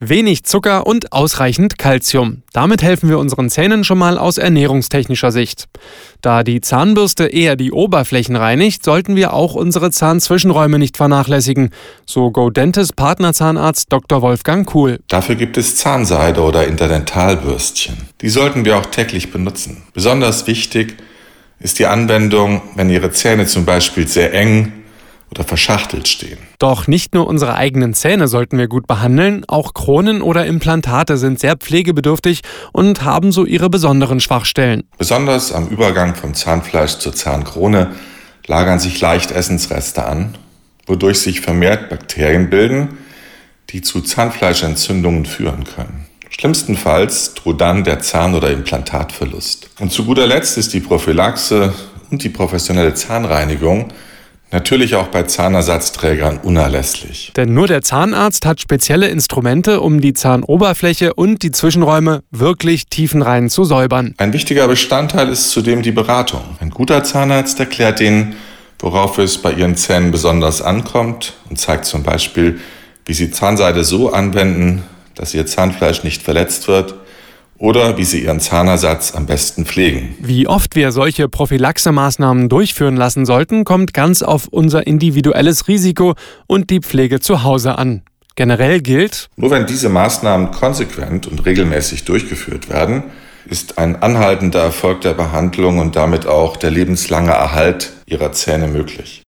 Wenig Zucker und ausreichend Kalzium. Damit helfen wir unseren Zähnen schon mal aus ernährungstechnischer Sicht. Da die Zahnbürste eher die Oberflächen reinigt, sollten wir auch unsere Zahnzwischenräume nicht vernachlässigen, so GoDentis Partnerzahnarzt Dr. Wolfgang Kuhl. Dafür gibt es Zahnseide oder Interdentalbürstchen. Die sollten wir auch täglich benutzen. Besonders wichtig ist die Anwendung, wenn Ihre Zähne zum Beispiel sehr eng oder verschachtelt stehen. Doch nicht nur unsere eigenen Zähne sollten wir gut behandeln, auch Kronen oder Implantate sind sehr pflegebedürftig und haben so ihre besonderen Schwachstellen. Besonders am Übergang vom Zahnfleisch zur Zahnkrone lagern sich leicht Essensreste an, wodurch sich vermehrt Bakterien bilden, die zu Zahnfleischentzündungen führen können. Schlimmstenfalls droht dann der Zahn- oder Implantatverlust. Und zu guter Letzt ist die Prophylaxe und die professionelle Zahnreinigung Natürlich auch bei Zahnersatzträgern unerlässlich. Denn nur der Zahnarzt hat spezielle Instrumente, um die Zahnoberfläche und die Zwischenräume wirklich tiefenrein zu säubern. Ein wichtiger Bestandteil ist zudem die Beratung. Ein guter Zahnarzt erklärt Ihnen, worauf es bei Ihren Zähnen besonders ankommt und zeigt zum Beispiel, wie Sie Zahnseide so anwenden, dass Ihr Zahnfleisch nicht verletzt wird oder wie Sie Ihren Zahnersatz am besten pflegen. Wie oft wir solche Prophylaxemaßnahmen durchführen lassen sollten, kommt ganz auf unser individuelles Risiko und die Pflege zu Hause an. Generell gilt, nur wenn diese Maßnahmen konsequent und regelmäßig durchgeführt werden, ist ein anhaltender Erfolg der Behandlung und damit auch der lebenslange Erhalt ihrer Zähne möglich.